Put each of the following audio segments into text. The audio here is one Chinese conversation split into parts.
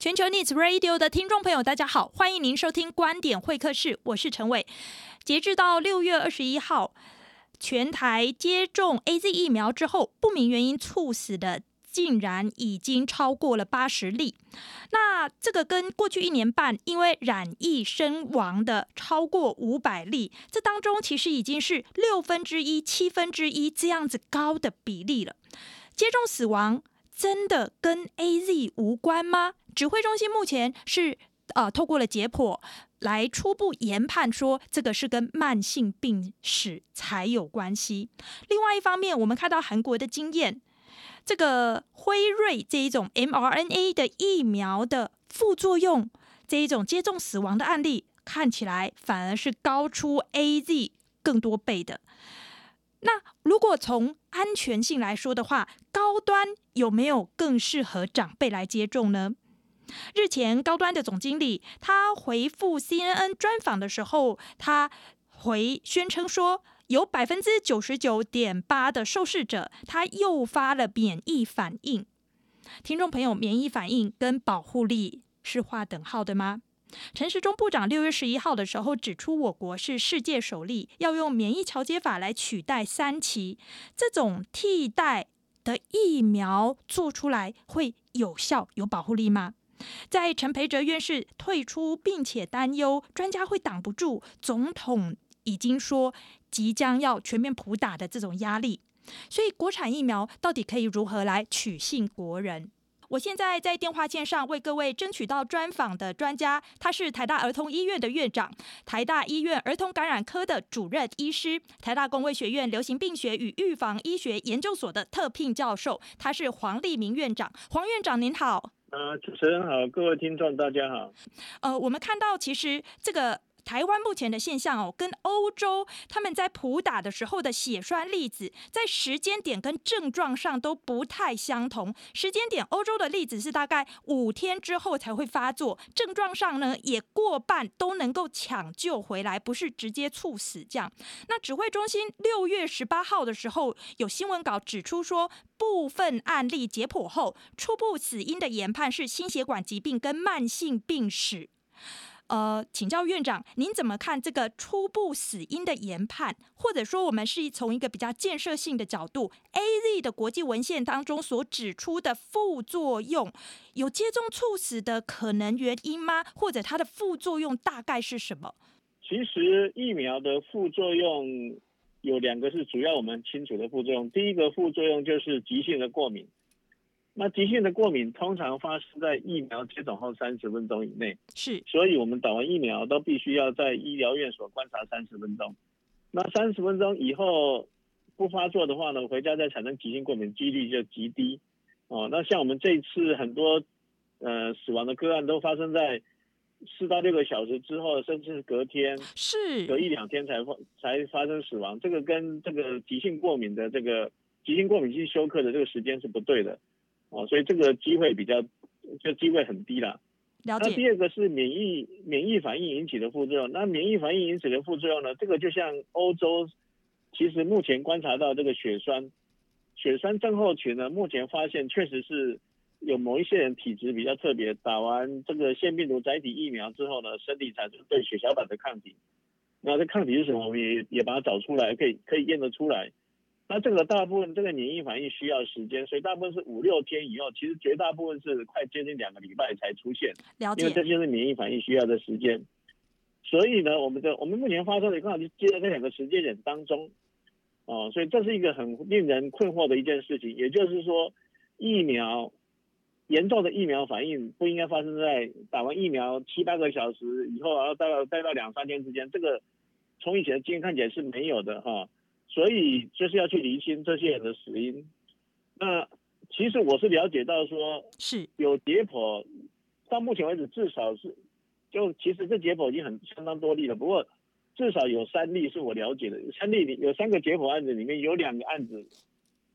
全球 News Radio 的听众朋友，大家好，欢迎您收听观点会客室，我是陈伟。截至到六月二十一号，全台接种 AZ 疫苗之后，不明原因猝死的竟然已经超过了八十例。那这个跟过去一年半因为染疫身亡的超过五百例，这当中其实已经是六分之一、七分之一这样子高的比例了。接种死亡真的跟 AZ 无关吗？指挥中心目前是呃透过了解剖来初步研判说，这个是跟慢性病史才有关系。另外一方面，我们看到韩国的经验，这个辉瑞这一种 mRNA 的疫苗的副作用，这一种接种死亡的案例，看起来反而是高出 AZ 更多倍的。那如果从安全性来说的话，高端有没有更适合长辈来接种呢？日前，高端的总经理他回复 CNN 专访的时候，他回宣称说，有百分之九十九点八的受试者他诱发了免疫反应。听众朋友，免疫反应跟保护力是划等号的吗？陈时中部长六月十一号的时候指出，我国是世界首例要用免疫调节法来取代三期，这种替代的疫苗做出来会有效、有保护力吗？在陈培哲院士退出，并且担忧专家会挡不住总统已经说即将要全面普打的这种压力，所以国产疫苗到底可以如何来取信国人？我现在在电话线上为各位争取到专访的专家，他是台大儿童医院的院长，台大医院儿童感染科的主任医师，台大公卫学院流行病学与预防医学研究所的特聘教授，他是黄立明院长。黄院长您好。呃，主持人好，各位听众大家好。呃，我们看到其实这个。台湾目前的现象哦，跟欧洲他们在普打的时候的血栓粒子，在时间点跟症状上都不太相同。时间点，欧洲的例子是大概五天之后才会发作，症状上呢也过半都能够抢救回来，不是直接猝死这样。那指挥中心六月十八号的时候有新闻稿指出说，部分案例解剖后，初步死因的研判是心血管疾病跟慢性病史。呃，请教院长，您怎么看这个初步死因的研判？或者说，我们是从一个比较建设性的角度，AZ 的国际文献当中所指出的副作用，有接种猝死的可能原因吗？或者它的副作用大概是什么？其实疫苗的副作用有两个是主要我们清楚的副作用，第一个副作用就是急性的过敏。那急性的过敏通常发生在疫苗接种后三十分钟以内，是，所以我们打完疫苗都必须要在医疗院所观察三十分钟。那三十分钟以后不发作的话呢，回家再产生急性过敏几率就极低。哦，那像我们这一次很多呃死亡的个案都发生在四到六个小时之后，甚至隔天，是隔一两天才发才发生死亡。这个跟这个急性过敏的这个急性过敏性休克的这个时间是不对的。哦，所以这个机会比较，就机会很低了。了解。那第二个是免疫免疫反应引起的副作用。那免疫反应引起的副作用呢？这个就像欧洲，其实目前观察到这个血栓，血栓症候群呢，目前发现确实是有某一些人体质比较特别，打完这个腺病毒载体疫苗之后呢，身体产生对血小板的抗体。那这抗体是什么？我们也也把它找出来，可以可以验得出来。那这个大部分这个免疫反应需要时间，所以大部分是五六天以后，其实绝大部分是快接近两个礼拜才出现。了解。因为这就是免疫反应需要的时间。所以呢，我们的我们目前发生的刚好就接在这两个时间点当中，哦，所以这是一个很令人困惑的一件事情。也就是说，疫苗严重的疫苗反应不应该发生在打完疫苗七八个小时以后，然后待到待到两三天之间，这个从以前的经验看起来是没有的哈。哦所以就是要去厘清这些人的死因。那其实我是了解到说，是有解剖，到目前为止至少是，就其实这解剖已经很相当多例了。不过至少有三例是我了解的，三例里有三个解剖案子里面有两个案子，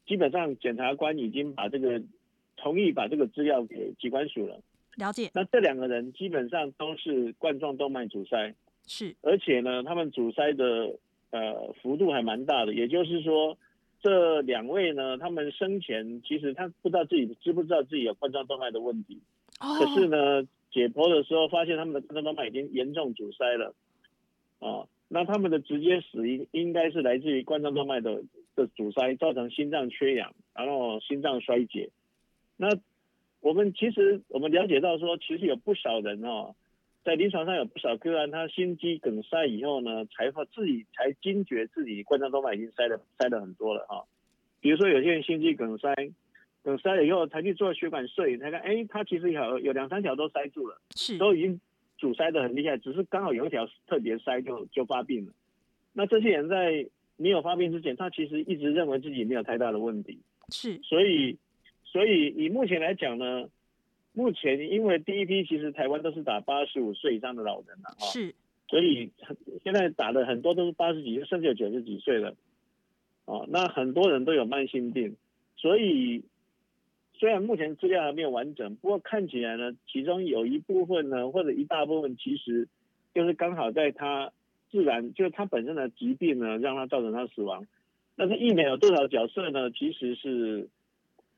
基本上检察官已经把这个同意把这个资料给机关署了。了解。那这两个人基本上都是冠状动脉阻塞，是，而且呢，他们阻塞的。呃，幅度还蛮大的，也就是说，这两位呢，他们生前其实他不知道自己知不知道自己有冠状动脉的问题，哦。可是呢，解剖的时候发现他们的冠状动脉已经严重阻塞了。哦，那他们的直接死因应该是来自于冠状动脉的的阻塞，造成心脏缺氧，然后心脏衰竭。那我们其实我们了解到说，其实有不少人哦，在临床上有不少个案，他心肌梗塞以后呢，才发自己才惊觉自己冠状动脉已经塞了塞了很多了哈、哦。比如说有些人心肌梗塞，梗塞了以后才去做血管摄影，才看哎，他其实有有两三条都塞住了，是都已经。阻塞的很厉害，只是刚好有一条特别塞就就发病了。那这些人在没有发病之前，他其实一直认为自己没有太大的问题。是，所以所以以目前来讲呢，目前因为第一批其实台湾都是打八十五岁以上的老人了啊，是，所以现在打的很多都是八十几岁甚至有九十几岁的。哦，那很多人都有慢性病，所以。虽然目前资料还没有完整，不过看起来呢，其中有一部分呢，或者一大部分，其实就是刚好在他自然，就是他本身的疾病呢，让他造成他死亡。但是疫苗有多少角色呢？其实是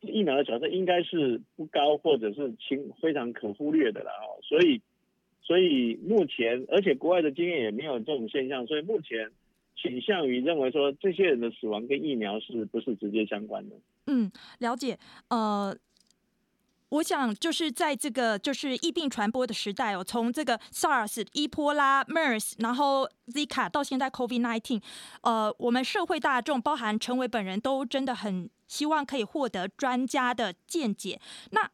疫苗的产生应该是不高，或者是轻，非常可忽略的了哦。所以，所以目前，而且国外的经验也没有这种现象，所以目前。倾向于认为说，这些人的死亡跟疫苗是不是直接相关的？嗯，了解。呃，我想就是在这个就是疫病传播的时代哦，从这个 SARS、伊波拉、MERS，然后 Zika 到现在 COVID-19，呃，我们社会大众，包含陈伟本人都真的很希望可以获得专家的见解。那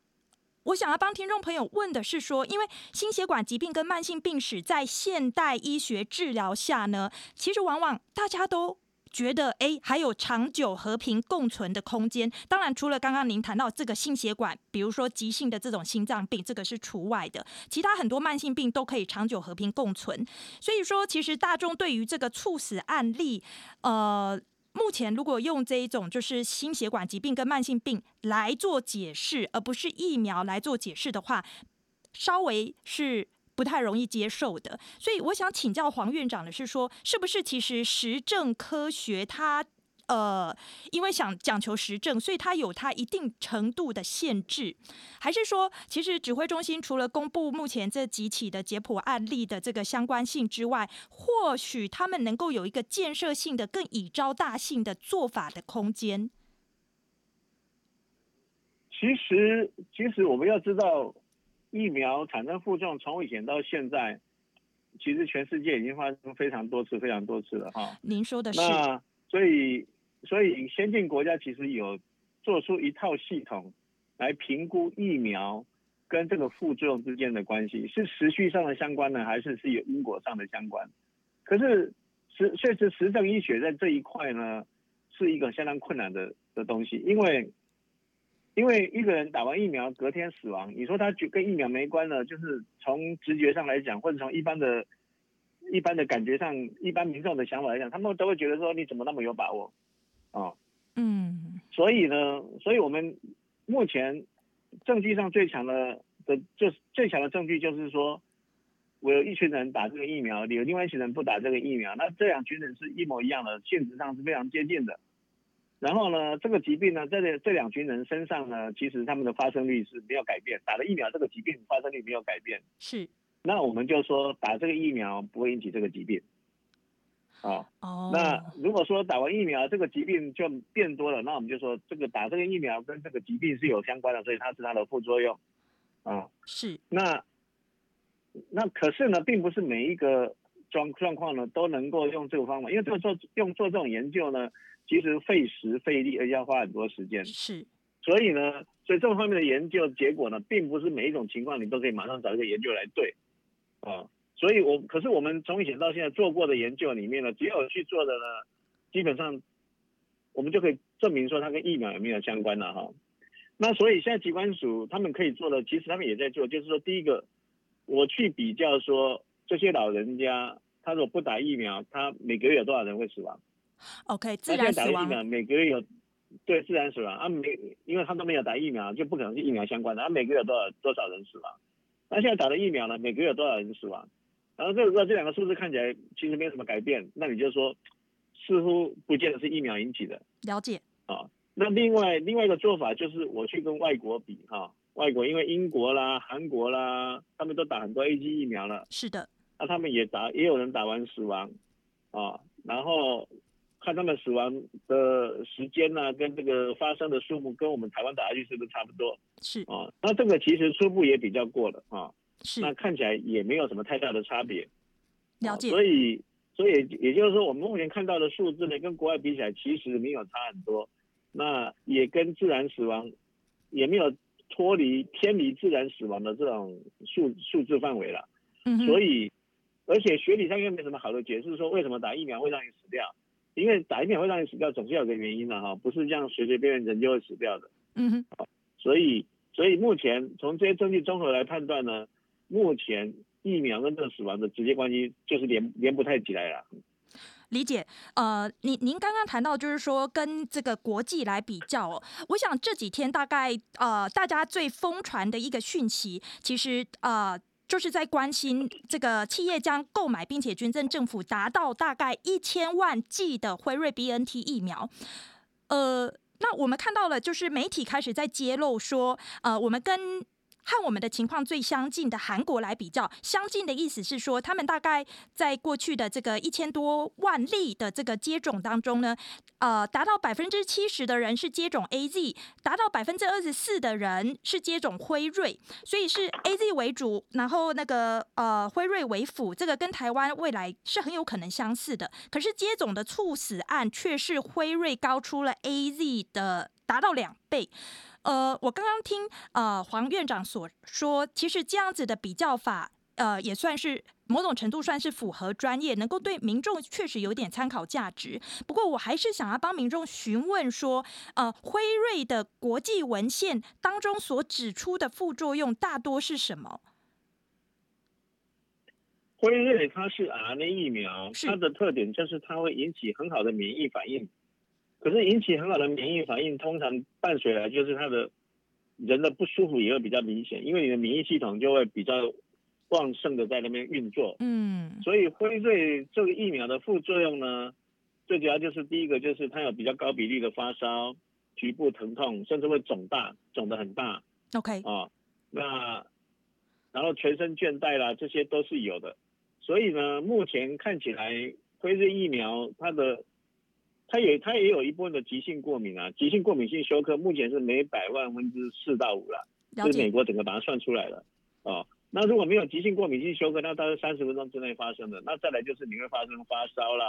我想要帮听众朋友问的是说，因为心血管疾病跟慢性病史在现代医学治疗下呢，其实往往大家都觉得，哎，还有长久和平共存的空间。当然，除了刚刚您谈到这个心血管，比如说急性的这种心脏病，这个是除外的，其他很多慢性病都可以长久和平共存。所以说，其实大众对于这个猝死案例，呃。目前，如果用这一种就是心血管疾病跟慢性病来做解释，而不是疫苗来做解释的话，稍微是不太容易接受的。所以，我想请教黄院长的是说，是不是其实实证科学它？呃，因为想讲求实证，所以它有它一定程度的限制，还是说，其实指挥中心除了公布目前这几起的解剖案例的这个相关性之外，或许他们能够有一个建设性的、更以招大性的做法的空间？其实，其实我们要知道，疫苗产生副作用从以前到现在，其实全世界已经发生非常多次、非常多次了哈。您说的是？那所以。所以，先进国家其实有做出一套系统来评估疫苗跟这个副作用之间的关系，是时序上的相关呢，还是是有因果上的相关？可是实确实实证医学在这一块呢，是一个相当困难的的东西，因为因为一个人打完疫苗隔天死亡，你说他就跟疫苗没关了，就是从直觉上来讲，或者从一般的、一般的感觉上，一般民众的想法来讲，他们都会觉得说，你怎么那么有把握？啊，嗯，所以呢，所以我们目前证据上最强的的，就是最强的证据就是说，我有一群人打这个疫苗，有另外一群人不打这个疫苗，那这两群人是一模一样的，性质上是非常接近的。然后呢，这个疾病呢，在这这两群人身上呢，其实他们的发生率是没有改变，打了疫苗，这个疾病发生率没有改变。是，那我们就说打这个疫苗不会引起这个疾病。哦，哦，那如果说打完疫苗这个疾病就变多了，那我们就说这个打这个疫苗跟这个疾病是有相关的，所以它是它的副作用，啊、哦，是。那那可是呢，并不是每一个状状况呢都能够用这个方法，因为做做用做这种研究呢，其实费时费力，而且要花很多时间。是。所以呢，所以这方面的研究结果呢，并不是每一种情况你都可以马上找一个研究来对，啊、哦。所以我，我可是我们从以前到现在做过的研究里面呢，只有去做的呢，基本上我们就可以证明说它跟疫苗有没有相关了哈。那所以现在疾管署他们可以做的，其实他们也在做，就是说第一个，我去比较说这些老人家，他如果不打疫苗，他每个月有多少人会死亡？OK，自然死亡。打了疫苗，每个月有对自然死亡啊，每因为他都没有打疫苗，就不可能是疫苗相关的，啊，每个月有多少多少人死亡？那现在打了疫苗呢，每个月有多少人死亡？然后这个这两个数字看起来其实没有什么改变，那你就说似乎不见得是疫苗引起的。了解。啊，那另外另外一个做法就是我去跟外国比哈，外国，因为英国啦、韩国啦，他们都打很多 A G 疫苗了。是的。那他们也打，也有人打完死亡，啊，然后看他们死亡的时间呢、啊，跟这个发生的数目，跟我们台湾打下去是不是差不多？是。啊，那这个其实初步也比较过了啊。是。那看起来也没有什么太大的差别。了解。所以，所以也就是说，我们目前看到的数字呢，跟国外比起来，其实没有差很多。那也跟自然死亡也没有脱离偏离自然死亡的这种数数字范围了。嗯。所以，而且学理上又没什么好的解释，说为什么打疫苗会让你死掉？因为打疫苗会让你死掉，总是有个原因的哈，不是这样随随便便人就会死掉的。嗯哼。所以，所以目前从这些证据综合来判断呢，目前疫苗跟这个死亡的直接关系就是连连不太起来了。理解，呃，您您刚刚谈到就是说跟这个国际来比较哦，我想这几天大概呃大家最疯传的一个讯息，其实呃就是在关心这个企业将购买并且捐赠政府达到大概一千万剂的辉瑞 BNT 疫苗，呃，那我们看到了就是媒体开始在揭露说，呃，我们跟和我们的情况最相近的韩国来比较，相近的意思是说，他们大概在过去的这个一千多万例的这个接种当中呢，呃，达到百分之七十的人是接种 AZ，达到百分之二十四的人是接种辉瑞，所以是 AZ 为主，然后那个呃辉瑞为辅，这个跟台湾未来是很有可能相似的。可是接种的猝死案却是辉瑞高出了 AZ 的达到两倍。呃，我刚刚听呃黄院长所说，其实这样子的比较法，呃，也算是某种程度算是符合专业，能够对民众确实有点参考价值。不过，我还是想要帮民众询问说，呃，辉瑞的国际文献当中所指出的副作用大多是什么？辉瑞它是 RNA 疫苗，它的特点就是它会引起很好的免疫反应。可是引起很好的免疫反应，通常伴随来就是他的人的不舒服也会比较明显，因为你的免疫系统就会比较旺盛的在那边运作。嗯，所以辉瑞这个疫苗的副作用呢，最主要就是第一个就是它有比较高比例的发烧、局部疼痛，甚至会肿大，肿得很大。OK，啊，那然后全身倦怠啦，这些都是有的。所以呢，目前看起来辉瑞疫苗它的它也它也有一部分的急性过敏啊，急性过敏性休克目前是每百万分之四到五了，是美国整个把它算出来了哦。那如果没有急性过敏性休克，那大概三十分钟之内发生的，那再来就是你会发生发烧啦，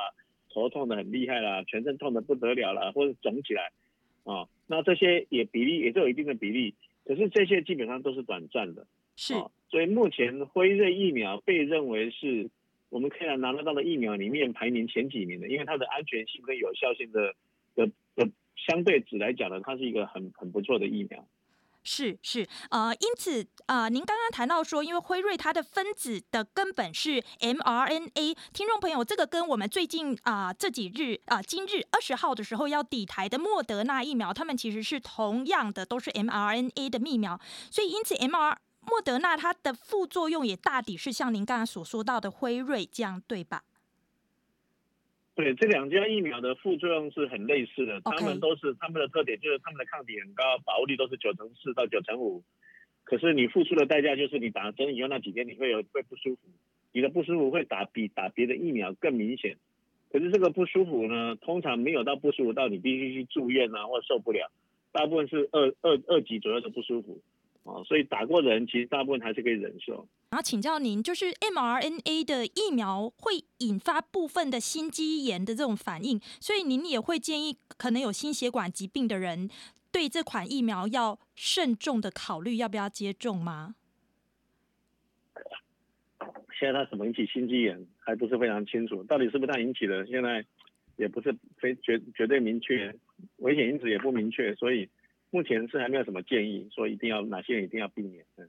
头痛的很厉害啦，全身痛的不得了啦，或者肿起来啊、哦，那这些也比例也都有一定的比例，可是这些基本上都是短暂的，是、哦，所以目前辉瑞疫苗被认为是。我们可以拿得到的疫苗里面排名前几名的，因为它的安全性跟有效性的的的相对值来讲呢，它是一个很很不错的疫苗。是是，呃，因此呃，您刚刚谈到说，因为辉瑞它的分子的根本是 mRNA，听众朋友，这个跟我们最近啊、呃、这几日啊、今日二十号的时候要抵台的莫德纳疫苗，他们其实是同样的，都是 mRNA 的疫苗，所以因此 mR。莫德纳它的副作用也大抵是像您刚才所说到的辉瑞这样，对吧？对，这两家疫苗的副作用是很类似的.他们都是他们的特点就是他们的抗体很高，保护力都是九成四到九成五。可是你付出的代价就是你打针以后那几天你会有会不舒服，你的不舒服会打比打别的疫苗更明显。可是这个不舒服呢，通常没有到不舒服到你必须去住院啊或受不了，大部分是二二二级左右的不舒服。哦，所以打过的人其实大部分还是可以忍受。然后请教您，就是 mRNA 的疫苗会引发部分的心肌炎的这种反应，所以您也会建议可能有心血管疾病的人对这款疫苗要慎重的考虑要不要接种吗？现在它怎么引起心肌炎还不是非常清楚，到底是不是它引起的，现在也不是非绝绝对明确，危险因子也不明确，所以。目前是还没有什么建议，说一定要哪些人一定要避免。嗯，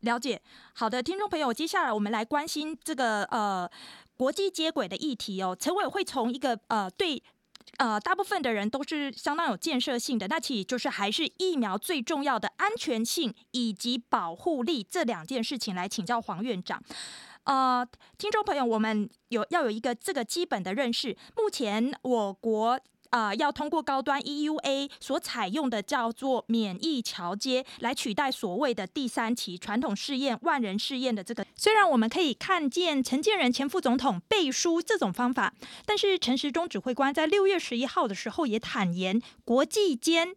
了解。好的，听众朋友，接下来我们来关心这个呃国际接轨的议题哦。陈伟会从一个呃对呃大部分的人都是相当有建设性的，那其实就是还是疫苗最重要的安全性以及保护力这两件事情来请教黄院长。呃，听众朋友，我们有要有一个这个基本的认识。目前我国。啊、要通过高端 EUA 所采用的叫做免疫桥接，来取代所谓的第三期传统试验、万人试验的这个。虽然我们可以看见陈建仁前副总统背书这种方法，但是陈时中指挥官在六月十一号的时候也坦言，国际间。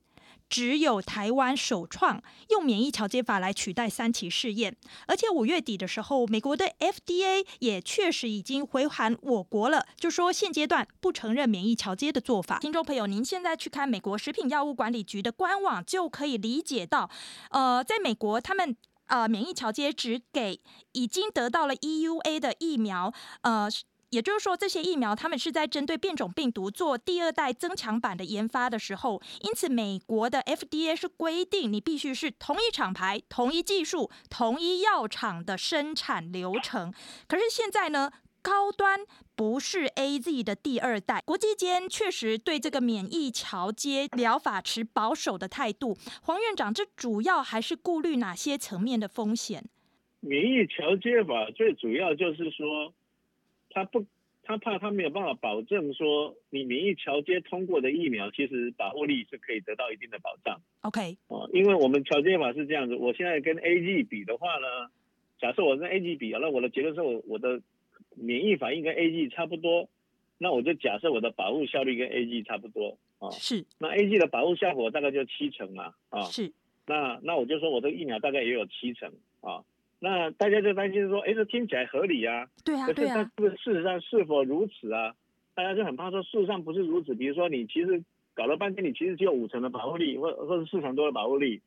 只有台湾首创用免疫桥接法来取代三期试验，而且五月底的时候，美国的 FDA 也确实已经回函我国了，就说现阶段不承认免疫桥接的做法。听众朋友，您现在去看美国食品药物管理局的官网，就可以理解到，呃，在美国他们呃免疫桥接只给已经得到了 EUA 的疫苗，呃。也就是说，这些疫苗他们是在针对变种病毒做第二代增强版的研发的时候，因此美国的 FDA 是规定你必须是同一厂牌、同一技术、同一药厂的生产流程。可是现在呢，高端不是 AZ 的第二代，国际间确实对这个免疫桥接疗法持保守的态度。黄院长，这主要还是顾虑哪些层面的风险？免疫桥接法最主要就是说。他不，他怕他没有办法保证说，你免疫桥接通过的疫苗，其实保护力是可以得到一定的保障。OK，哦，因为我们桥接法是这样子，我现在跟 A G 比的话呢，假设我跟 A G 比，那我的结论是我我的免疫反应跟 A G 差不多，那我就假设我的保护效率跟 A G 差不多啊。是。那 A G 的保护效果大概就七成嘛，啊。是。那那我就说我的疫苗大概也有七成啊。那大家就担心说，哎，这听起来合理啊。对啊，对啊。可是，事实上是否如此啊？大家就很怕说，事实上不是如此。比如说，你其实搞了半天，你其实只有五成的保护力，或或者四成多的保护力。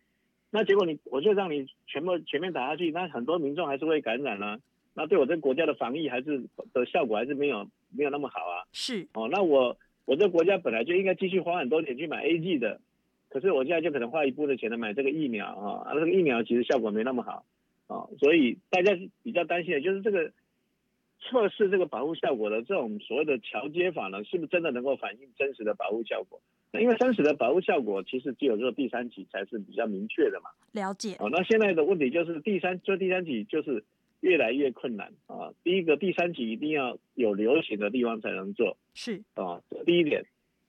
那结果你，我就让你全部全面打下去，那很多民众还是会感染啊。那对我这个国家的防疫还是的效果还是没有没有那么好啊。是。哦，那我我这个国家本来就应该继续花很多钱去买 A G 的，可是我现在就可能花一部分的钱来买这个疫苗啊，而这个疫苗其实效果没那么好。啊、哦，所以大家比较担心的就是这个测试这个保护效果的这种所谓的桥接法呢，是不是真的能够反映真实的保护效果？那因为真实的保护效果其实只有做第三级才是比较明确的嘛。了解。哦，那现在的问题就是第三做第三级就是越来越困难啊。第一个，第三级一定要有流行的地方才能做。是。啊，第一点。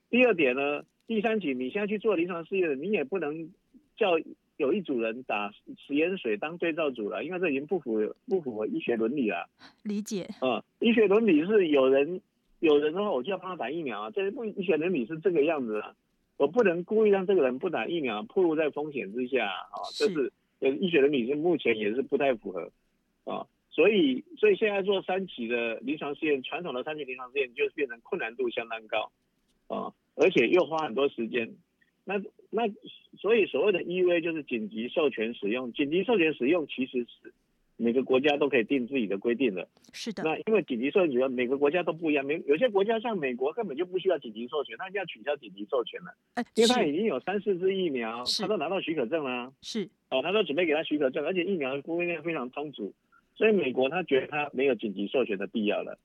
第二点呢，第三级你现在去做临床试验，你也不能叫。有一组人打食盐水当对照组了，因为这已经不符合不符合医学伦理了。理解。啊、嗯，医学伦理是有人有人的话，我就要帮他打疫苗啊。这不医学伦理是这个样子啊，我不能故意让这个人不打疫苗，暴露在风险之下啊。这是呃医学伦理是目前也是不太符合啊。所以所以现在做三期的临床试验，传统的三期临床试验就变成困难度相当高啊，而且又花很多时间。那那所以所谓的 EUA 就是紧急授权使用，紧急授权使用其实是每个国家都可以定自己的规定的。是的。那因为紧急授权每个国家都不一样，每有些国家像美国根本就不需要紧急授权，他就要取消紧急授权了，因为他已经有三四支疫苗，他都拿到许可证了。是。哦，他都准备给他许可证，而且疫苗供应链非常充足，所以美国他觉得他没有紧急授权的必要了。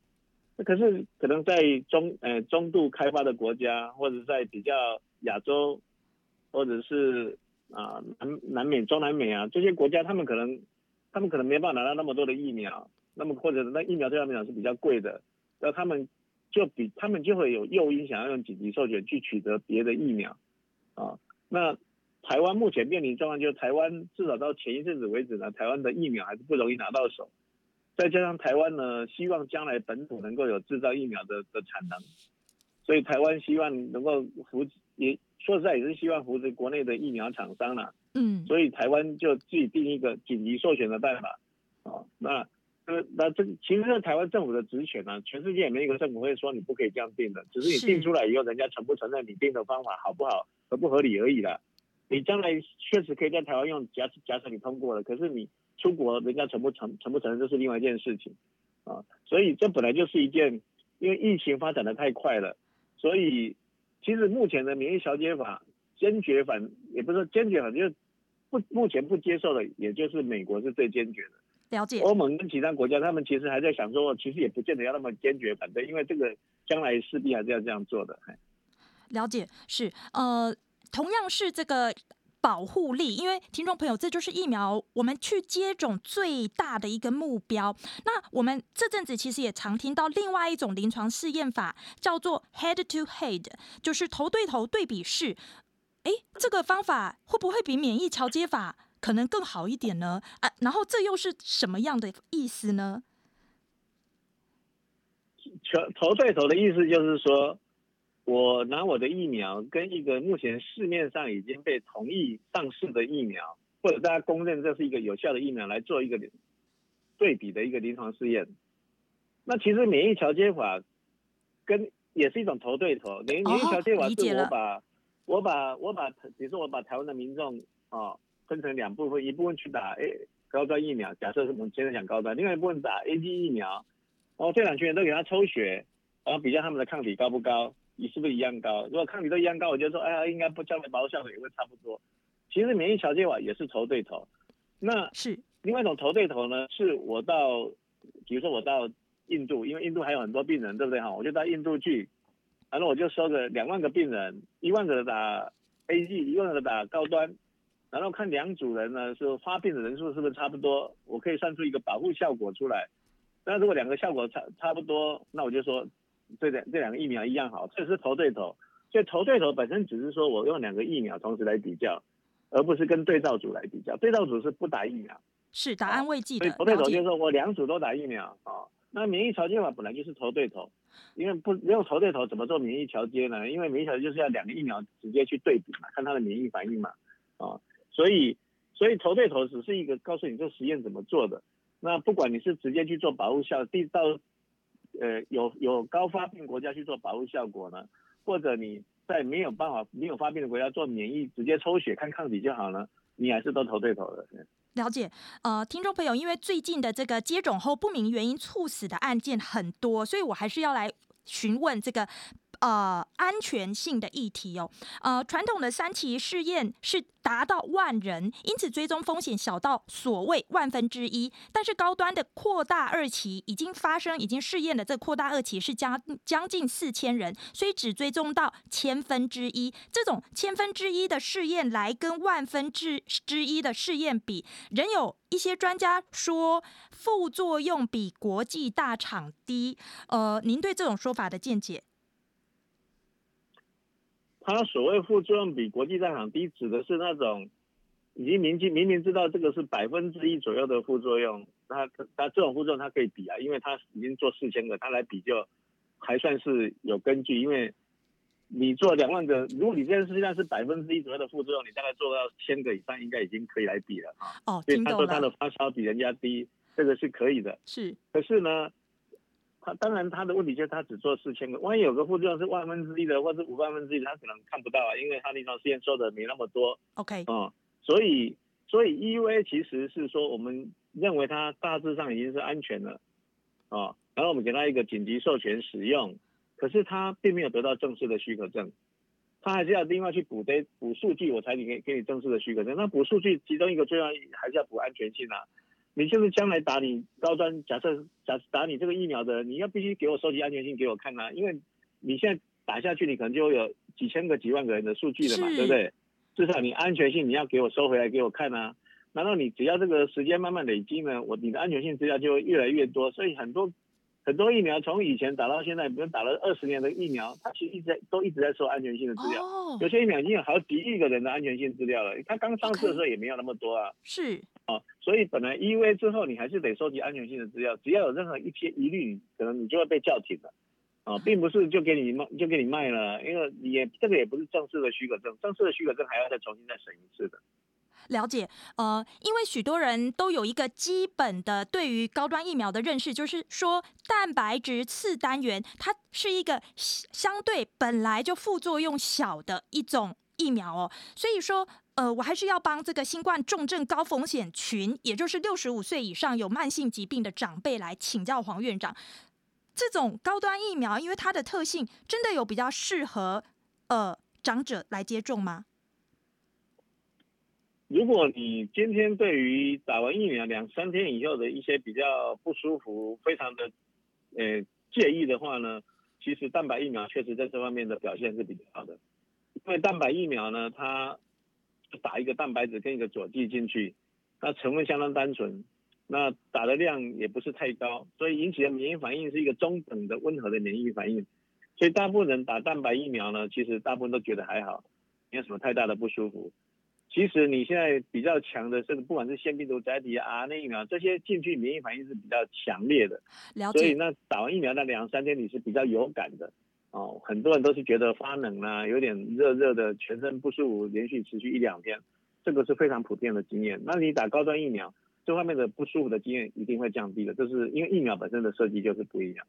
可是可能在中呃中度开发的国家，或者在比较亚洲。或者是啊南南美、中南美啊这些国家，他们可能他们可能没办法拿到那么多的疫苗，那么或者那疫苗对他们讲是比较贵的，那他们就比他们就会有诱因想要用紧急授权去取得别的疫苗啊。那台湾目前面临状况就是台湾至少到前一阵子为止呢，台湾的疫苗还是不容易拿到手，再加上台湾呢希望将来本土能够有制造疫苗的的产能，所以台湾希望能够扶也。说实在也是希望扶持国内的疫苗厂商啦，嗯，所以台湾就自己定一个紧急授权的办法，哦，那那那这其实是台湾政府的职权啊，全世界也没一个政府会说你不可以这样定的，只是你定出来以后，人家承不承认你定的方法好不好，合不合理而已啦。你将来确实可以在台湾用，假假设你通过了，可是你出国人家承不承承不承认这是另外一件事情啊，所以这本来就是一件，因为疫情发展的太快了，所以。其实目前的免疫调节法坚决反，也不是说坚决反，就是不目前不接受的，也就是美国是最坚决的。了解。欧盟跟其他国家，他们其实还在想说，其实也不见得要那么坚决反对，因为这个将来势必还是要这样做的。了解，是呃，同样是这个。保护力，因为听众朋友，这就是疫苗我们去接种最大的一个目标。那我们这阵子其实也常听到另外一种临床试验法，叫做 head to head，就是头对头对比试。哎，这个方法会不会比免疫桥接法可能更好一点呢？啊，然后这又是什么样的意思呢？头对头的意思就是说，我拿我的疫苗跟一个目前市面上已经被同意上市的疫苗，或者大家公认这是一个有效的疫苗来做一个对比的一个临床试验。那其实免疫调节法跟也是一种头对头，免免疫调节法是我把我把我把比如说我把台湾的民众啊分成两部分，一部分去打 A 高端疫苗，假设是我们现在讲高端，另外一部分打 A G 疫苗。然后这两群人都给他抽血，然后比较他们的抗体高不高，你是不是一样高？如果抗体都一样高，我就说，哎呀，应该不将来保护效果也会差不多。其实免疫调节法也是头对头。那是另外一种头对头呢，是我到，比如说我到印度，因为印度还有很多病人，对不对哈？我就到印度去，然后我就收个两万个病人，一万个打 A G，一万个打高端，然后看两组人呢是发病的人数是不是差不多，我可以算出一个保护效果出来。那如果两个效果差差不多，那我就说这两这两个疫苗一样好，这是头对头。所以头对头本身只是说我用两个疫苗同时来比较，而不是跟对照组来比较。对照组是不打疫苗，是打安慰剂的。所以头对头就是说我两组都打疫苗啊、哦。那免疫桥接法本来就是头对头，因为不没有头对头怎么做免疫调节呢？因为免疫桥接就是要两个疫苗直接去对比嘛，看它的免疫反应嘛啊、哦。所以所以头对头只是一个告诉你这实验怎么做的。那不管你是直接去做保护效，第到，呃有有高发病国家去做保护效果呢，或者你在没有办法没有发病的国家做免疫直接抽血看抗体就好了，你还是都投对头的。了解，呃，听众朋友，因为最近的这个接种后不明原因猝死的案件很多，所以我还是要来询问这个。呃，安全性的议题哦。呃，传统的三期试验是达到万人，因此追踪风险小到所谓万分之一。但是高端的扩大二期已经发生，已经试验的这扩大二期是将将近四千人，所以只追踪到千分之一。这种千分之一的试验来跟万分之之一的试验比，仍有一些专家说副作用比国际大厂低。呃，您对这种说法的见解？他所谓副作用比国际大厂低，指的是那种已经明明明明知道这个是百分之一左右的副作用，他他这种副作用他可以比啊，因为他已经做四千个，他来比就还算是有根据。因为你做两万个，如果你这件事情是百分之一左右的副作用，你大概做到千个以上，应该已经可以来比了啊。哦，所以他说他的发烧比人家低，这个是可以的。是，可是呢？他当然，他的问题就是他只做四千个，万一有个副作用是万分之一的，或者五万分之一，他可能看不到啊，因为他临床试验做的没那么多。OK，嗯，所以所以 EUA 其实是说，我们认为它大致上已经是安全了，啊，然后我们给他一个紧急授权使用，可是他并没有得到正式的许可证，他还是要另外去补的补数据，我才给给你正式的许可证。那补数据其中一个最重要还是要补安全性啊。你就是将来打你高端，假设假打你这个疫苗的，你要必须给我收集安全性给我看啊，因为你现在打下去，你可能就会有几千个、几万个人的数据了嘛，对不对？至少你安全性你要给我收回来给我看啊。难道你只要这个时间慢慢累积呢，我你的安全性资料就会越来越多，所以很多。很多疫苗从以前打到现在，比如打了二十年的疫苗，它其实一直在都一直在收安全性的资料。Oh. 有些疫苗已经有好几亿个人的安全性资料了。它刚上市的时候也没有那么多啊。是。哦，所以本来 EUA 之后，你还是得收集安全性的资料。只要有任何一些疑虑，可能你就会被叫停了。啊、哦，并不是就给你卖就给你卖了，因为你也这个也不是正式的许可证，正式的许可证还要再重新再审一次的。了解，呃，因为许多人都有一个基本的对于高端疫苗的认识，就是说蛋白质次单元它是一个相对本来就副作用小的一种疫苗哦，所以说，呃，我还是要帮这个新冠重症高风险群，也就是六十五岁以上有慢性疾病的长辈来请教黄院长，这种高端疫苗，因为它的特性，真的有比较适合呃长者来接种吗？如果你今天对于打完疫苗两三天以后的一些比较不舒服，非常的呃介意的话呢，其实蛋白疫苗确实在这方面的表现是比较好的。因为蛋白疫苗呢，它打一个蛋白质跟一个佐剂进去，那成分相当单纯，那打的量也不是太高，所以引起的免疫反应是一个中等的温和的免疫反应。所以大部分人打蛋白疫苗呢，其实大部分都觉得还好，没有什么太大的不舒服。其实你现在比较强的是，不管是腺病毒载体啊、RNA 疫苗这些进去免疫反应是比较强烈的，了解。所以那打完疫苗那两三天你是比较有感的哦。很多人都是觉得发冷啊，有点热热的，全身不舒服，连续持续一两天，这个是非常普遍的经验。那你打高端疫苗，这方面的不舒服的经验一定会降低的，就是因为疫苗本身的设计就是不一样。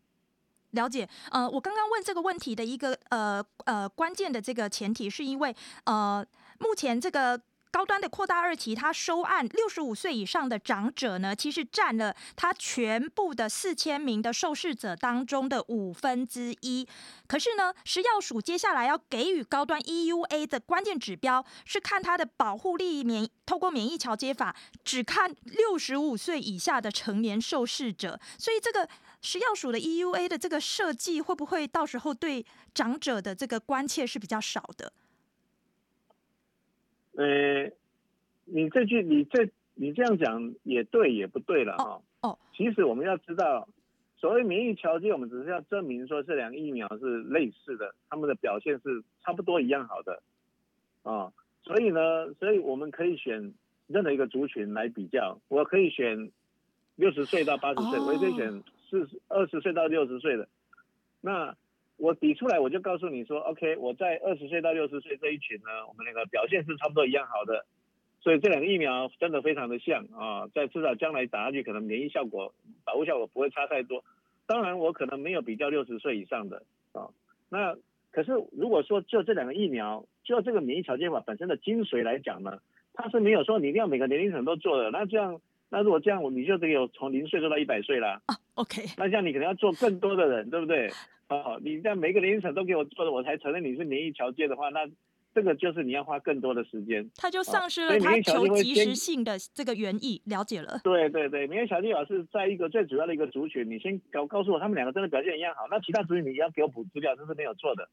了解，呃，我刚刚问这个问题的一个呃呃关键的这个前提，是因为呃目前这个。高端的扩大二期，它收案六十五岁以上的长者呢，其实占了它全部的四千名的受试者当中的五分之一。可是呢，食药署接下来要给予高端 EUA 的关键指标是看它的保护力免，透过免疫桥接法，只看六十五岁以下的成年受试者。所以这个食药署的 EUA 的这个设计，会不会到时候对长者的这个关切是比较少的？呃，你这句你这你这样讲也对也不对了哈。哦。哦其实我们要知道，所谓免疫桥接，我们只是要证明说这两个疫苗是类似的，他们的表现是差不多一样好的。啊、哦，所以呢，所以我们可以选任何一个族群来比较。我可以选六十岁到八十岁，哦、我也可以选四十二十岁到六十岁的。那我比出来，我就告诉你说，OK，我在二十岁到六十岁这一群呢，我们那个表现是差不多一样好的，所以这两个疫苗真的非常的像啊，在至少将来打下去，可能免疫效果、保护效果不会差太多。当然，我可能没有比较六十岁以上的啊。那可是如果说就这两个疫苗，就这个免疫条件法本身的精髓来讲呢，它是没有说你一定要每个年龄层都做的。那这样，那如果这样，我你就得有从零岁做到一百岁了。啊，OK。那这样你可能要做更多的人，对不对？哦，你在每个年龄层都给我做的，我才承认你是免疫桥接的话，那这个就是你要花更多的时间，他就丧失了他求及时性的这个原意。了解了。对对对，免疫桥接老师在一个最主要的一个族群，你先告告诉我他们两个真的表现一样好，那其他族群你要给我补资料，这是没有错的。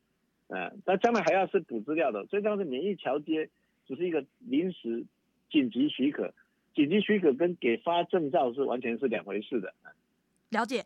嗯，那将来还要是补资料的，所以这样是免疫桥接只是一个临时紧急许可，紧急许可跟给发证照是完全是两回事的。了解。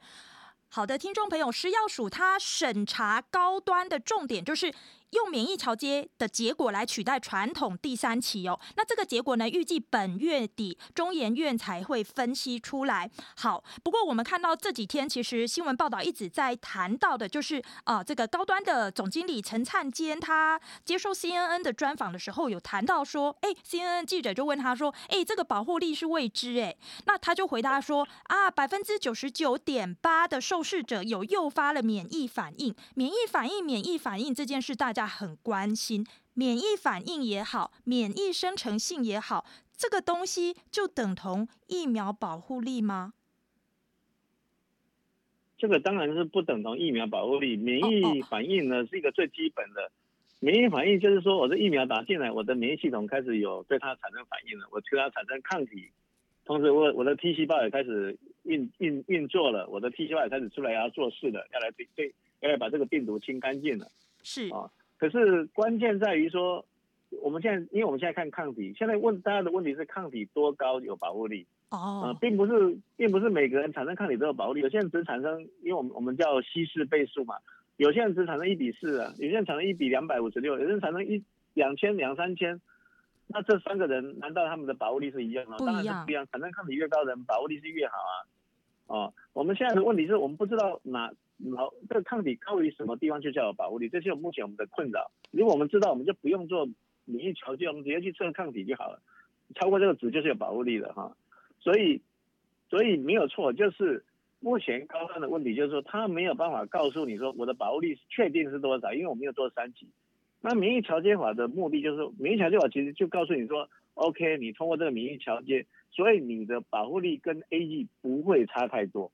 好的，听众朋友，食药署它审查高端的重点就是。用免疫桥接的结果来取代传统第三期哦，那这个结果呢，预计本月底中研院才会分析出来。好，不过我们看到这几天其实新闻报道一直在谈到的，就是啊、这个高端的总经理陈灿坚他接受 CNN 的专访的时候有谈到说，哎，CNN 记者就问他说，哎，这个保护力是未知哎，那他就回答说啊，百分之九十九点八的受试者有诱发了免疫反应，免疫反应，免疫反应这件事大家。很关心免疫反应也好，免疫生成性也好，这个东西就等同疫苗保护力吗？这个当然是不等同疫苗保护力。免疫反应呢，是一个最基本的。免疫反应就是说，我的疫苗打进来，我的免疫系统开始有对它产生反应了，我对它产生抗体，同时我我的 T 细胞也开始运运运作了，我的 T 细胞也开始出来要做事了，要来对对要来把这个病毒清干净了。是啊。可是关键在于说，我们现在，因为我们现在看抗体，现在问大家的问题是抗体多高有保护力？哦、呃，并不是，并不是每个人产生抗体都有保护力，有些人只产生，因为我们我们叫稀释倍数嘛，有些人只产生一比四啊，有些人产生一比两百五十六，有些人产生一两千两三千，那这三个人难道他们的保护力是一样吗？当然是不一样，产生抗体越高的人保护力是越好啊。哦，我们现在的问题是我们不知道哪。好，这个抗体高于什么地方就叫有保护力，这是目前我们的困扰。如果我们知道，我们就不用做免疫调节，我们直接去测抗体就好了。超过这个值就是有保护力的哈。所以，所以没有错，就是目前高端的问题就是说，他没有办法告诉你说我的保护力确定是多少，因为我没有做三级。那免疫调节法的目的就是，免疫调节法其实就告诉你说，OK，你通过这个免疫调节，所以你的保护力跟 A E 不会差太多。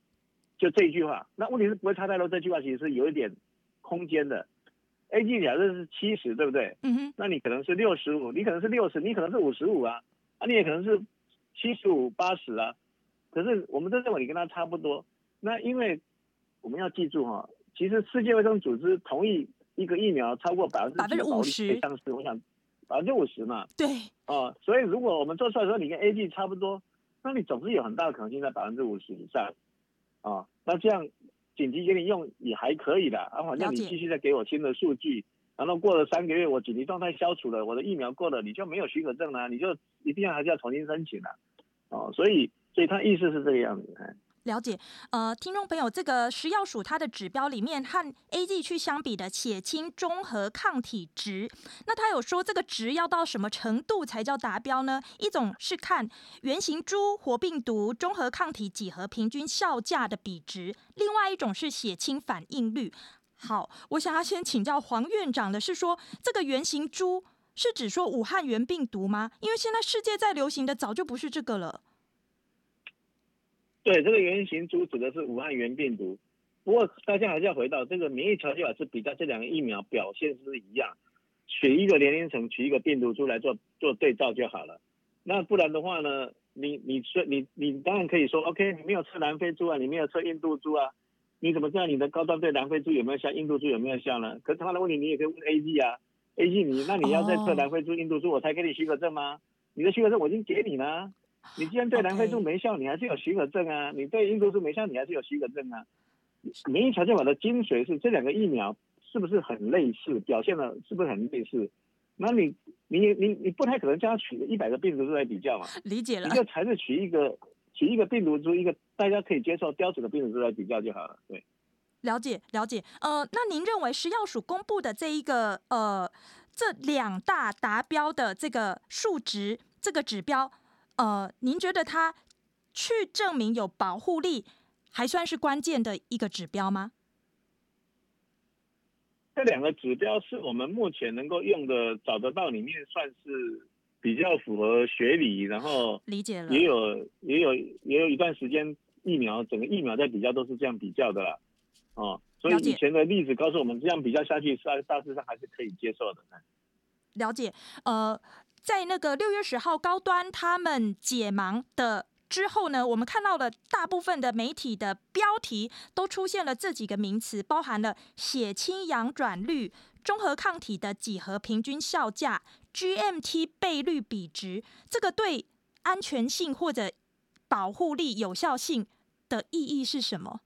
就这一句话，那问题是不会差太多。这句话其实是有一点空间的。A G 假设是七十，对不对？嗯哼。那你可能是六十五，你可能是六十，你可能是五十五啊，啊，你也可能是七十五、八十啊。可是我们都认为你跟他差不多。那因为我们要记住哈，其实世界卫生组织同意一个疫苗超过百分之百分之五十，像是我想百分之五十嘛。对。哦，所以如果我们做出来说你跟 A G 差不多，那你总是有很大的可能性在百分之五十以上。啊、哦，那这样紧急给你用也还可以的啊，反正你继续再给我新的数据，然后过了三个月我紧急状态消除了，我的疫苗过了，你就没有许可证了，你就一定要还是要重新申请了。哦，所以所以他意思是这个样子。了解，呃，听众朋友，这个食药署它的指标里面和 A G 去相比的血清中和抗体值，那他有说这个值要到什么程度才叫达标呢？一种是看原型株活病毒中和抗体几何平均效价的比值，另外一种是血清反应率。好，我想要先请教黄院长的是说，这个原型株是指说武汉原病毒吗？因为现在世界在流行的早就不是这个了。对，这个原型株指的是武汉原病毒，不过大家还是要回到这个免疫调节法是比较这两个疫苗表现是一样，取一个年龄层，取一个病毒株来做做对照就好了。那不然的话呢，你你说你你当然可以说，OK，你没有测南非猪啊，你没有测印度猪啊，你怎么知道你的高端对南非猪有没有效，印度猪有没有效呢？可是他的问题你也可以问 A G 啊，A G 你那你要再测南非猪、印度猪，我才给你许可证吗？你的许可证我已经给你了。你既然对南非猪没效你还是有许可证啊；你对印度猪没效，你还是有许可证啊。免疫条件法的精髓是这两个疫苗是不是很类似，表现的是不是很类似？那你你你你不太可能叫他取一百个病毒株来比较嘛？理解了，你就还是取一个取一个病毒株，一个大家可以接受标准的病毒株来比较就好了。对，了解了解。呃，那您认为食药署公布的这一个呃这两大达标的这个数值这个指标？呃，您觉得它去证明有保护力，还算是关键的一个指标吗？这两个指标是我们目前能够用的，找得到里面算是比较符合学理，然后理解了，也有也有也有一段时间疫苗整个疫苗在比较都是这样比较的啦，哦，所以以前的例子告诉我们，这样比较下去，是大致上还是可以接受的。了解，呃。在那个六月十号高端他们解盲的之后呢，我们看到了大部分的媒体的标题都出现了这几个名词，包含了血清阳转率、中和抗体的几何平均效价、GMT 倍率比值，这个对安全性或者保护力、有效性的意义是什么？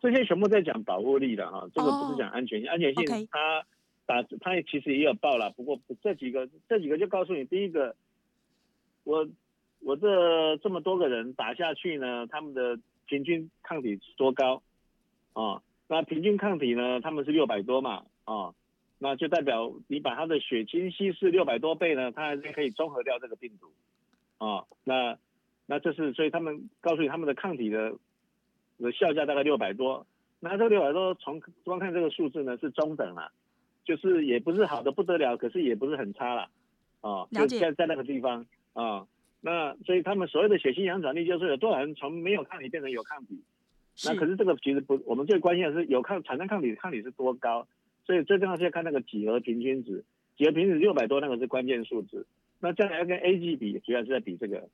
这些全部在讲保护力的哈，这个不是讲安全性，oh, 安全性它。打他也其实也有报了，不过这几个这几个就告诉你，第一个，我我这这么多个人打下去呢，他们的平均抗体是多高？啊，那平均抗体呢，他们是六百多嘛，啊，那就代表你把他的血清稀释六百多倍呢，他还是可以中和掉这个病毒，啊，那那这是所以他们告诉你他们的抗体的的效价大概六百多，那这六百多从光看这个数字呢是中等了。就是也不是好的不得了，可是也不是很差了，啊，就在在那个地方啊，那所以他们所谓的血清阳转率就是有多少人从没有抗体变成有抗体，那可是这个其实不，我们最关心的是有抗产生抗体，抗体是多高，所以最重要是要看那个几何平均值，几何平均值六百多那个是关键数值，那将来要跟 A G 比，主要是在比这个。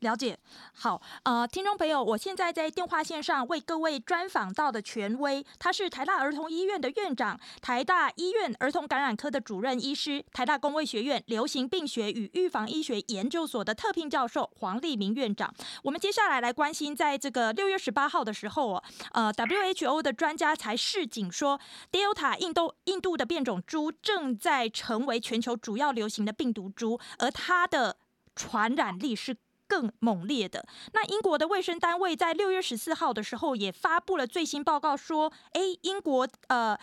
了解，好，呃，听众朋友，我现在在电话线上为各位专访到的权威，他是台大儿童医院的院长，台大医院儿童感染科的主任医师，台大公卫学院流行病学与预防医学研究所的特聘教授黄立明院长。我们接下来来关心，在这个六月十八号的时候哦，呃，WHO 的专家才示警说，Delta 印度印度的变种株正在成为全球主要流行的病毒株，而它的传染力是。更猛烈的。那英国的卫生单位在六月十四号的时候也发布了最新报告，说，哎，英国呃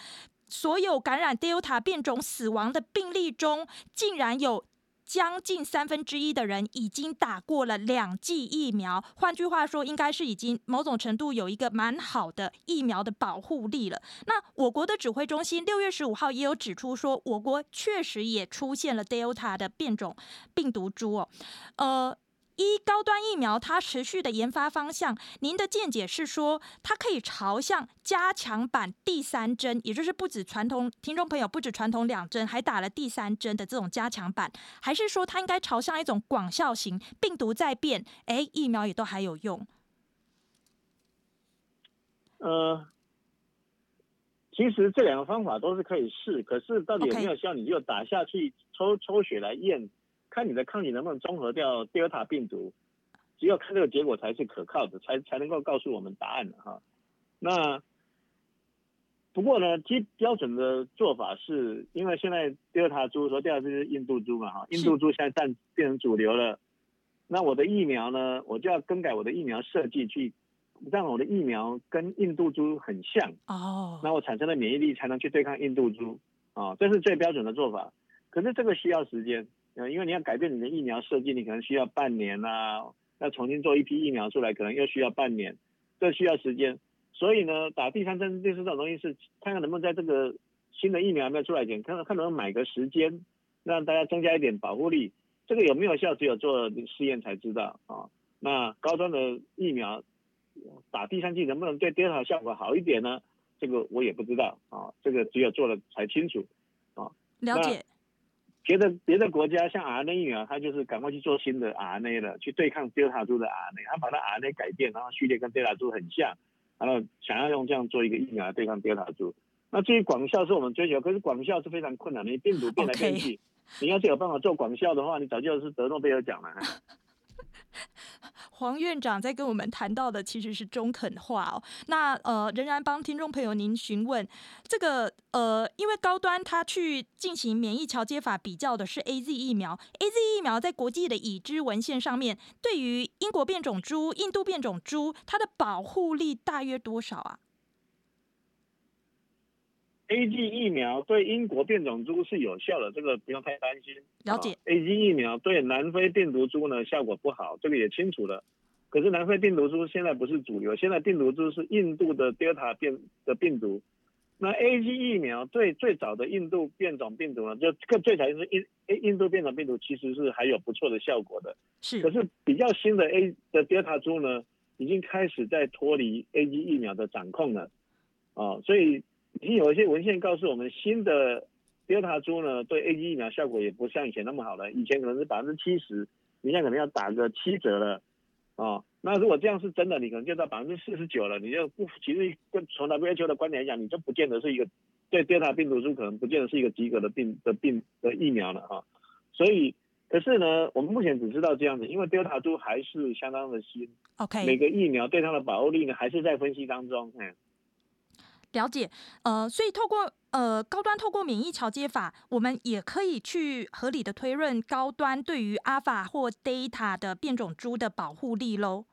所有感染 Delta 变种死亡的病例中，竟然有将近三分之一的人已经打过了两剂疫苗。换句话说，应该是已经某种程度有一个蛮好的疫苗的保护力了。那我国的指挥中心六月十五号也有指出说，我国确实也出现了 Delta 的变种病毒株哦，呃。一高端疫苗，它持续的研发方向，您的见解是说，它可以朝向加强版第三针，也就是不止传统听众朋友不止传统两针，还打了第三针的这种加强版，还是说它应该朝向一种广效型，病毒在变，哎，疫苗也都还有用？呃，其实这两个方法都是可以试，可是到底有没有效，你就打下去抽抽血来验，看你的抗体能不能中和掉德尔塔病毒，只有看这个结果才是可靠的，才才能够告诉我们答案的哈。那不过呢，基标准的做法是，因为现在德尔塔猪说第二只是印度猪嘛哈，印度猪现在占变成主流了，那我的疫苗呢，我就要更改我的疫苗设计去。让我的疫苗跟印度猪很像哦，那我产生的免疫力才能去对抗印度猪啊，这是最标准的做法。可是这个需要时间，因为你要改变你的疫苗设计，你可能需要半年啊，要重新做一批疫苗出来，可能又需要半年，这需要时间。所以呢，打第三针类似这种东西是看看能不能在这个新的疫苗还没有出来前，看看看能不能买个时间，让大家增加一点保护力。这个有没有效，只有做试验才知道啊。那高端的疫苗。打第三剂能不能对德尔塔效果好一点呢？这个我也不知道啊，这个只有做了才清楚啊。了解。别的别的国家像 RNA 疫苗，它就是赶快去做新的 RNA 了，去对抗德尔塔株的 RNA，它把它 RNA 改变，然后序列跟德尔塔株很像，然后想要用这样做一个疫苗来对抗德尔塔株。那至于广效是我们追求，可是广效是非常困难的，你病毒变来变去，Okay. 你要是有办法做广效的话，你早就是得诺贝尔奖了。黄院长在跟我们谈到的其实是中肯话哦。那呃，仍然帮听众朋友您询问这个呃，因为高端他去进行免疫桥接法比较的是 AZ 疫苗，AZ 疫苗在国际的已知文献上面，对于英国变种株、印度变种株，它的保护力大约多少啊？A G 疫苗对英国变种株是有效的，这个不用太担心。了解。A G 疫苗对南非病毒株呢，效果不好，这个也清楚了。可是南非病毒株现在不是主流，现在病毒株是印度的 Delta 变的病毒。那 A G 疫苗对最早的印度变种病毒呢，就更最早就是印印度变种病毒，其实是还有不错的效果的。是。可是比较新的 A 的 Delta 株呢，已经开始在脱离 A G 疫苗的掌控了。啊，所以。已经有一些文献告诉我们，新的 Delta 株呢，对 A G 疫苗效果也不像以前那么好了。以前可能是百分之七十，你现在可能要打个七折了啊、哦。那如果这样是真的，你可能就到百分之四十九了。你就不，其实跟从 WHO 的观点来讲，你就不见得是一个对 Delta 病毒株可能不见得是一个及格的病的病的疫苗了啊。所以，可是呢，我们目前只知道这样子，因为 Delta 株还是相当的新。OK，每个疫苗对它的保护力呢，还是在分析当中。嗯。了解，呃，所以透过呃高端透过免疫桥接法，我们也可以去合理的推论高端对于阿法或贝塔的变种株的保护力喽。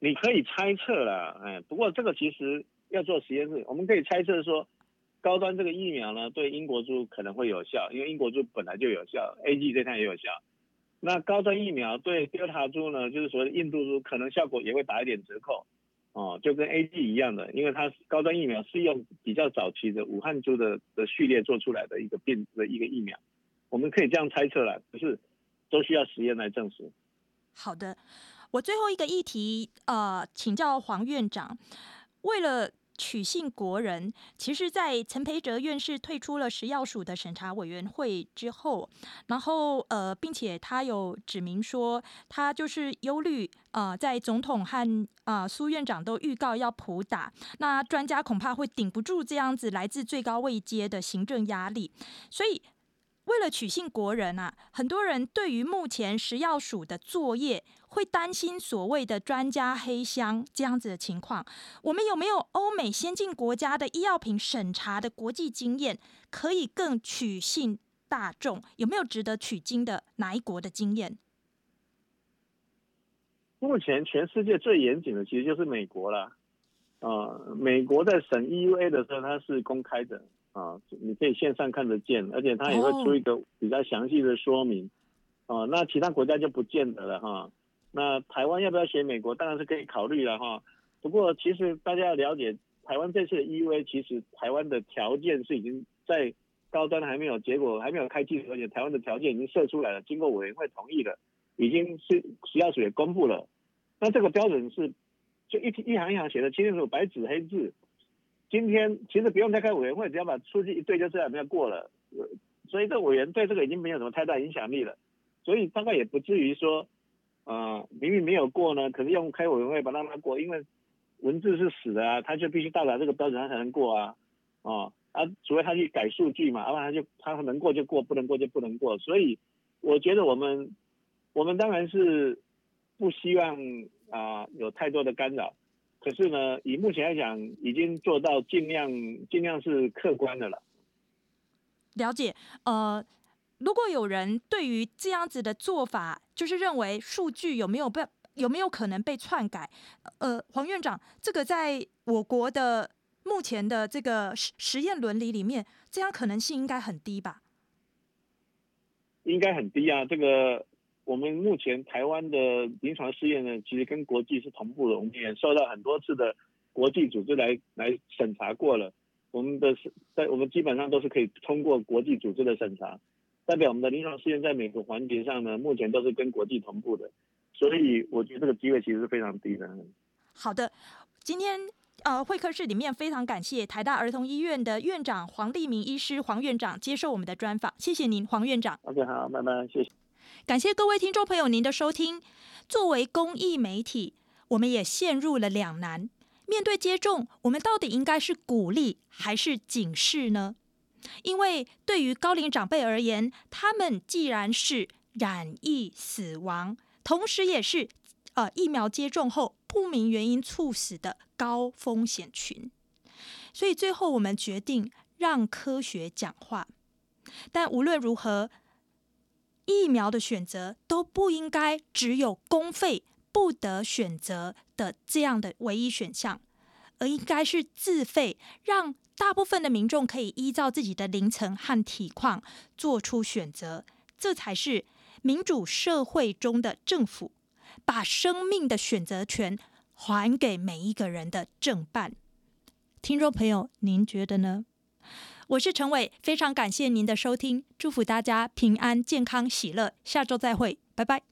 你可以猜测了，哎，不过这个其实要做实验室，我们可以猜测说，高端这个疫苗呢对英国株可能会有效，因为英国株本来就有效，AG 对它也有效。那高端疫苗对德尔塔株呢，就是所谓的印度株，可能效果也会打一点折扣。哦，就跟 A G 一样的，因为它高端疫苗是用比较早期的武汉株的的序列做出来的一个变的一个疫苗，我们可以这样猜测了，可是都需要实验来证实。好的，我最后一个议题，呃，请教黄院长，为了。取信国人，其实，在陈培哲院士退出了食药署的审查委员会之后，然后呃，并且他有指明说，他就是忧虑啊，在总统和啊、呃、苏院长都预告要普打，那专家恐怕会顶不住这样子来自最高位阶的行政压力，所以。为了取信国人啊，很多人对于目前食药署的作业会担心所谓的专家黑箱这样子的情况。我们有没有欧美先进国家的医药品审查的国际经验，可以更取信大众？有没有值得取经的哪一国的经验？目前全世界最严谨的其实就是美国了。呃，美国在审 EUA 的时候，它是公开的。啊，你可以线上看得见，而且它也会出一个比较详细的说明。哦、啊，那其他国家就不见得了哈。那台湾要不要学美国？当然是可以考虑了哈。不过其实大家要了解，台湾这次的 EUA，其实台湾的条件是已经在高端还没有结果，还没有开机，而且台湾的条件已经设出来了，经过委员会同意了，已经是食药署也公布了。那这个标准是就一一行一行写的清楚，白纸黑字。今天其实不用再开委员会，只要把数据一对就这样没有过了。所以这委员对这个已经没有什么太大影响力了。所以大概也不至于说，呃，明明没有过呢，可是用开委员会把它拿过，因为文字是死的啊，他就必须到达这个标准，他才能过啊，哦啊，除非他去改数据嘛，要不然他就他能过就过，不能过就不能过。所以我觉得我们我们当然是不希望啊有太多的干扰，可是呢，以目前来讲，已经做到尽量尽量是客观的了。了解，呃。如果有人对于这样子的做法，就是认为数据有没有被有没有可能被篡改？呃，黄院长，这个在我国的目前的这个实实验伦理里面，这样可能性应该很低吧？应该很低啊！这个我们目前台湾的临床试验呢，其实跟国际是同步的，我们也受到很多次的国际组织来来审查过了。我们的在我们基本上都是可以通过国际组织的审查。代表我们的临床试验在每个环节上呢，目前都是跟国际同步的，所以我觉得这个机会其实是非常低的。好的，今天呃会客室里面非常感谢台大儿童医院的院长黄立明医师黄院长接受我们的专访，谢谢您黄院长。OK，好，拜拜，谢谢。感谢各位听众朋友您的收听。作为公益媒体，我们也陷入了两难，面对接种，我们到底应该是鼓励还是警示呢？因为对于高龄长辈而言，他们既然是染疫死亡，同时也是呃疫苗接种后不明原因猝死的高风险群，所以最后我们决定让科学讲话。但无论如何，疫苗的选择都不应该只有公费不得选择的这样的唯一选项，而应该是自费让。大部分的民众可以依照自己的龄层和体况做出选择，这才是民主社会中的政府把生命的选择权还给每一个人的正办。听众朋友，您觉得呢？我是陈伟，非常感谢您的收听，祝福大家平安、健康、喜乐，下周再会，拜拜。